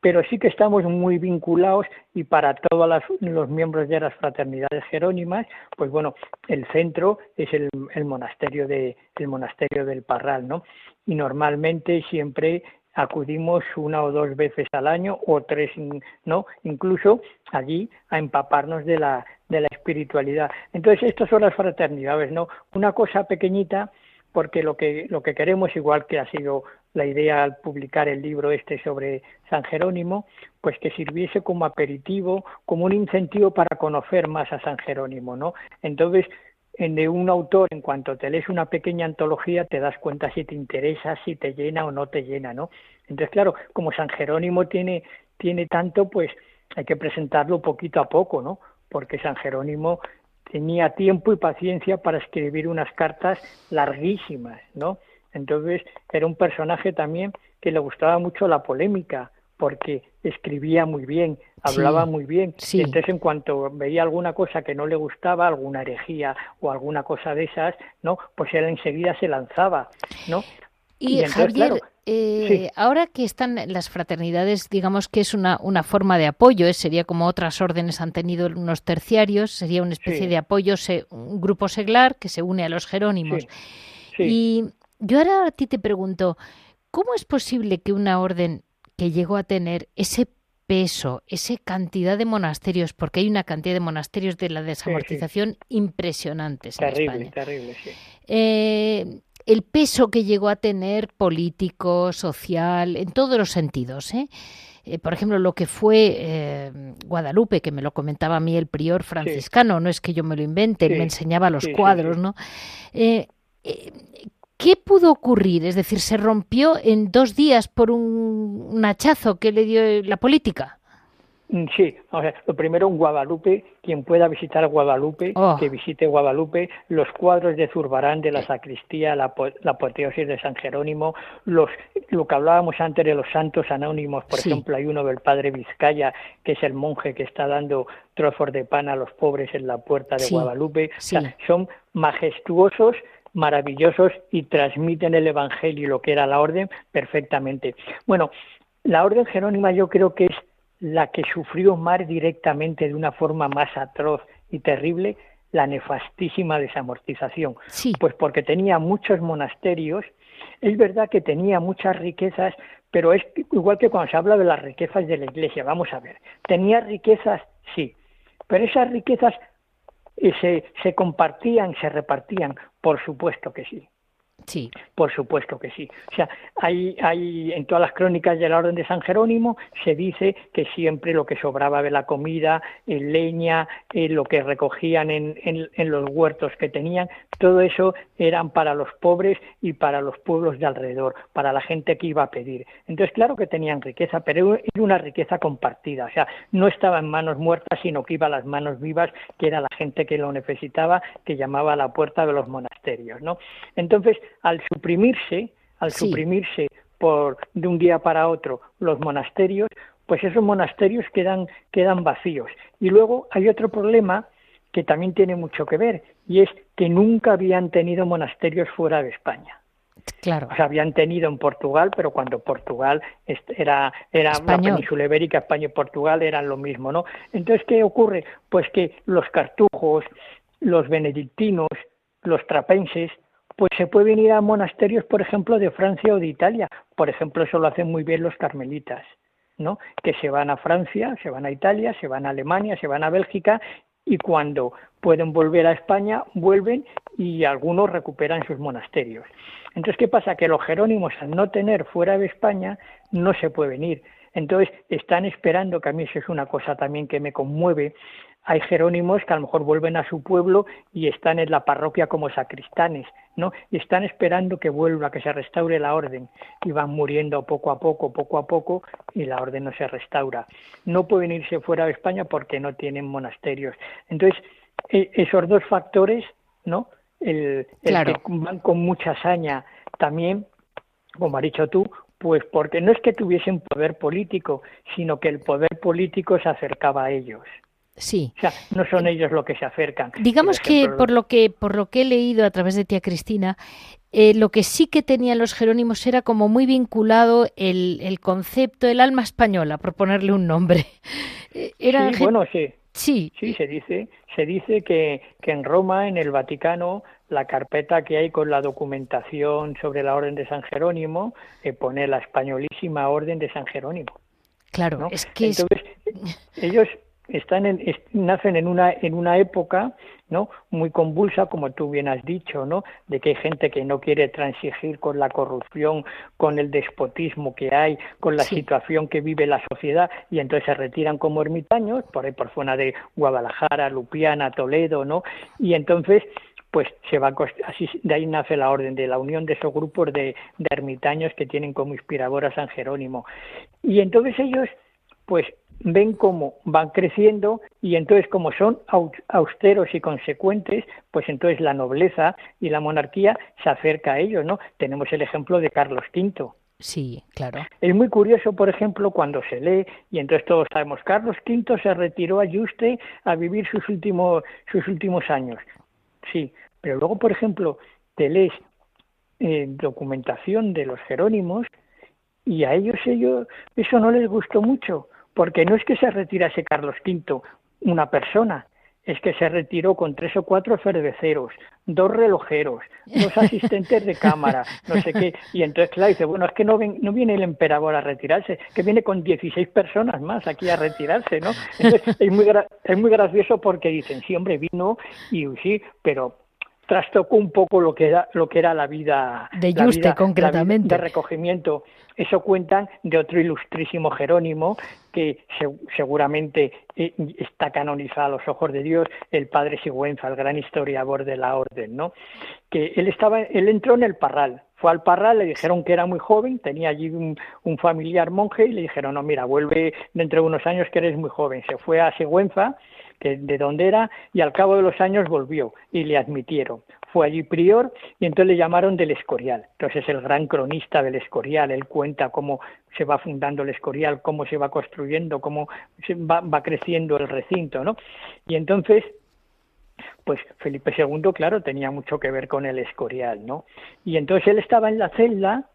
Pero sí que estamos muy vinculados y para todos los miembros de las fraternidades jerónimas, pues bueno, el centro es el, el monasterio de el monasterio del Parral, ¿no? y normalmente siempre acudimos una o dos veces al año o tres, ¿no? Incluso allí a empaparnos de la, de la espiritualidad. Entonces, estas son las fraternidades, ¿no? Una cosa pequeñita, porque lo que, lo que queremos, igual que ha sido la idea al publicar el libro este sobre San Jerónimo, pues que sirviese como aperitivo, como un incentivo para conocer más a San Jerónimo, ¿no? Entonces, de un autor, en cuanto te lees una pequeña antología, te das cuenta si te interesa, si te llena o no te llena, ¿no? Entonces, claro, como San Jerónimo tiene, tiene tanto, pues hay que presentarlo poquito a poco, ¿no? Porque San Jerónimo tenía tiempo y paciencia para escribir unas cartas larguísimas, ¿no? Entonces, era un personaje también que le gustaba mucho la polémica, porque escribía muy bien, hablaba muy bien. Entonces, en cuanto veía alguna cosa que no le gustaba, alguna herejía o alguna cosa de esas, ¿no? Pues él enseguida se lanzaba, ¿no? Y, Javier, eh, ahora que están las fraternidades, digamos que es una, una forma de apoyo, ¿eh? sería como otras órdenes han tenido unos terciarios, sería una especie de apoyo, un grupo seglar que se une a los jerónimos. Y yo ahora a ti te pregunto, ¿cómo es posible que una orden que llegó a tener ese peso, esa cantidad de monasterios, porque hay una cantidad de monasterios de la desamortización impresionantes terrible, en España. Terrible, eh, el peso que llegó a tener político, social, en todos los sentidos. ¿eh? eh por ejemplo, lo que fue Guadalupe, que me lo comentaba a mí el prior franciscano, no es que yo me lo invente, me enseñaba los cuadros, ¿no? ¿Qué pudo ocurrir? Es decir, ¿se rompió en dos días por un, hachazo que le dio la política? Mm, sí, o sea, lo primero en Guadalupe, quien pueda visitar Guadalupe, oh. que visite Guadalupe, los cuadros de Zurbarán de la sacristía, la, apoteosis de San Jerónimo, los, lo que hablábamos antes de los santos anónimos, por ejemplo, hay uno del padre Vizcaya, que es el monje que está dando trozos de pan a los pobres en la puerta de Guadalupe, o sea, son majestuosos maravillosos y transmiten el Evangelio y lo que era la orden perfectamente. Bueno, la orden jerónima yo creo que es la que sufrió más directamente de una forma más atroz y terrible la nefastísima desamortización. Sí. Pues porque tenía muchos monasterios, es verdad que tenía muchas riquezas, pero es igual que cuando se habla de las riquezas de la iglesia, vamos a ver, tenía riquezas, sí, pero esas riquezas eh, se, se compartían, se repartían, por supuesto que sí. Sí. Por supuesto que sí. O sea, hay, hay en todas las crónicas de la Orden de San Jerónimo se dice que siempre lo que sobraba de la comida, en leña, en lo que recogían en, en, los huertos que tenían, todo eso eran para los pobres y para los pueblos de alrededor, para la gente que iba a pedir. Entonces, claro que tenían riqueza, pero era una riqueza compartida. O sea, no estaba en manos muertas, sino que iba a las manos vivas, que era la gente que lo necesitaba, que llamaba a la puerta de los monasterios, ¿no? Entonces, al suprimirse, al suprimirse por de un día para otro los monasterios, pues esos monasterios quedan, quedan vacíos. Y luego hay otro problema que también tiene mucho que ver, y es que nunca habían tenido monasterios fuera de España. Claro. O sea, habían tenido en Portugal, pero cuando Portugal era, era la península ibérica, España y Portugal eran lo mismo, ¿no? Entonces, ¿qué ocurre? Pues que los cartujos, los benedictinos, los trapenses, pues se pueden ir a monasterios, por ejemplo, de Francia o de Italia. Por ejemplo, eso lo hacen muy bien los carmelitas, ¿no? Que se van a Francia, se van a Italia, se van a Alemania, se van a Bélgica y cuando pueden volver a España, vuelven y algunos recuperan sus monasterios. Entonces, ¿qué pasa? Que los jerónimos, al no tener fuera de España, no se pueden ir. Entonces, están esperando, que a mí eso es una cosa también que me conmueve, hay jerónimos que a lo mejor vuelven a su pueblo y están en la parroquia como sacristanes, ¿no? Y están esperando que vuelva, que se restaure la orden y van muriendo poco a poco, poco a poco y la orden no se restaura. No pueden irse fuera de España porque no tienen monasterios. Entonces, e, esos dos factores, ¿no? El, que van con mucha hazaña también, como has dicho tú, pues porque no es que tuviesen poder político, sino que el poder político se acercaba a ellos. Sí. O sea, no son ellos los que se acercan. Digamos que por lo que por lo que he leído a través de tía Cristina, eh, lo que sí que tenían los jerónimos era como muy vinculado el, el concepto del alma española, por ponerle un nombre. Eh, era sí, bueno, sí. Sí. Sí, se dice, se dice que, que en Roma, en el Vaticano, la carpeta que hay con la documentación sobre la Orden de San Jerónimo eh, pone la españolísima Orden de San Jerónimo. Claro, es que Entonces, ellos están en, nacen en una, en una época ¿no? muy convulsa, como tú bien has dicho, ¿no? de que hay gente que no quiere transigir con la corrupción, con el despotismo que hay, con la situación que vive la sociedad, y entonces se retiran como ermitaños, por ahí por zona de Guadalajara, Lupiana, Toledo, ¿no? y entonces pues se va así de ahí nace la orden de la unión de esos grupos de, de ermitaños que tienen como inspirador a San Jerónimo y entonces ellos pues ven cómo van creciendo y entonces como son austeros y consecuentes, pues entonces la nobleza y la monarquía se acerca a ellos, ¿no? Tenemos el ejemplo de Carlos V. Sí, claro. Es muy curioso, por ejemplo, cuando se lee, y entonces todos sabemos, Carlos V se retiró a Yuste a vivir sus últimos, sus últimos años. Sí, pero luego, por ejemplo, te lees eh, documentación de los Jerónimos y a ellos, ellos eso no les gustó mucho porque no es que se retirase Carlos V una persona, es que se retiró con tres o cuatro cerveceros, dos relojeros, dos asistentes de cámara, no sé qué. Y entonces, claro, dice, bueno, es que no, no viene el emperador a retirarse, que viene con 16 personas más aquí a retirarse, ¿no? Entonces, es muy, es muy gracioso porque dicen, sí, hombre, vino y sí, pero trastocó un poco lo que era, lo que era la vida de Juste, concretamente. de recogimiento. Eso cuentan de otro ilustrísimo Jerónimo que seguramente eh, está canonizado a los ojos de Dios el padre Sigüenza el gran historiador de la orden no que él estaba él entró en el Parral fue al Parral, le dijeron que era muy joven, tenía allí un, un, familiar monje y le dijeron, no, mira, vuelve dentro de unos años que eres muy joven. Se fue a Sigüenza de dónde era, y al cabo de los años volvió y le admitieron. Fue allí prior y entonces le llamaron del Escorial. Entonces es el gran cronista del Escorial, él cuenta cómo se va fundando el Escorial, cómo se va construyendo, cómo se va, va creciendo el recinto, ¿no? Y entonces pues Felipe II, claro, tenía mucho que ver con el Escorial, ¿no? Y entonces él estaba en la celda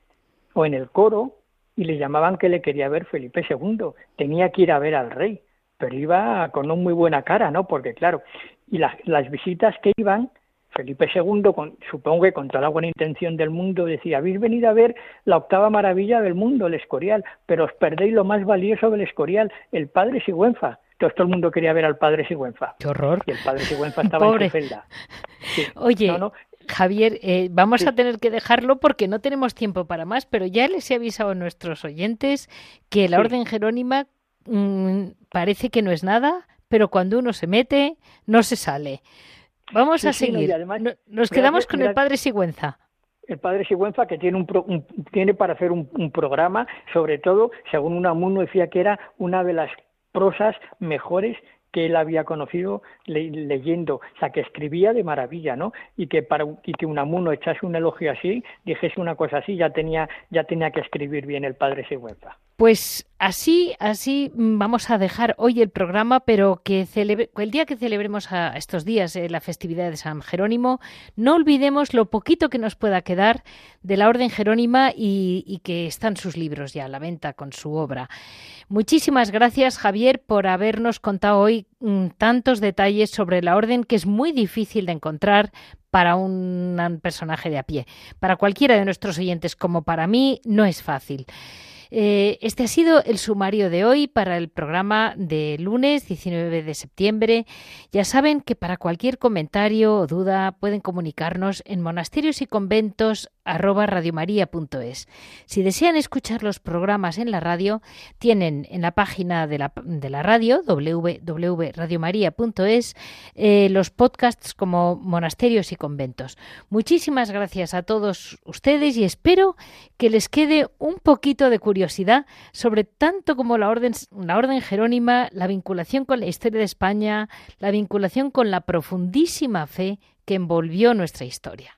o en el coro y le llamaban que le quería ver Felipe II, tenía que ir a ver al rey pero iba con una muy buena cara, ¿no? Porque claro, y las, las visitas que iban, Felipe II, con, supongo que con toda la buena intención del mundo, decía, habéis venido a ver la octava maravilla del mundo, el Escorial, pero os perdéis lo más valioso del Escorial, el padre Sigüenza. Entonces todo el mundo quería ver al padre Sigüenza. ¡Qué horror! Y el padre Sigüenza estaba en su celda. Oye, Javier, eh, vamos a tener que dejarlo porque no tenemos tiempo para más, pero ya les he avisado a nuestros oyentes que la Orden Jerónima Mm, parece que no es nada, pero cuando uno se mete, no se sale. Vamos a seguir. Nos quedamos con el padre Sigüenza. El padre Sigüenza que tiene, un, tiene para hacer un, programa, sobre todo, según un Unamuno decía que era una de las prosas mejores que él había conocido leyendo, o sea, que escribía de maravilla, ¿no? Y que para y que Unamuno echase un elogio así, dijese una cosa así, ya tenía ya tenía que escribir bien el padre Sigüenza. Pues así, así mm, vamos a dejar hoy el programa, pero que el día que celebremos estos días eh, la festividad de San Jerónimo, no olvidemos lo poquito que nos pueda quedar de la Orden Jerónima y, y, que están sus libros ya a la venta con su obra. Muchísimas gracias, Javier, por habernos contado hoy mm, tantos detalles sobre la Orden que es muy difícil de encontrar para un personaje de a pie. Para cualquiera de nuestros oyentes como para mí no es fácil. Eh, este ha sido el sumario de hoy para el programa de lunes 19 de septiembre. Ya saben que para cualquier comentario o duda pueden comunicarnos en monasterios y conventos Si desean escuchar los programas en la radio, tienen en la página de la, de la radio, www.radiomaria.es, eh, los podcasts como Monasterios y Conventos. Muchísimas gracias a todos ustedes y espero que les quede un poquito de curiosidad sobre tanto como la orden, la orden jerónima, la vinculación con la historia de España, la vinculación con la profundísima fe que envolvió nuestra historia.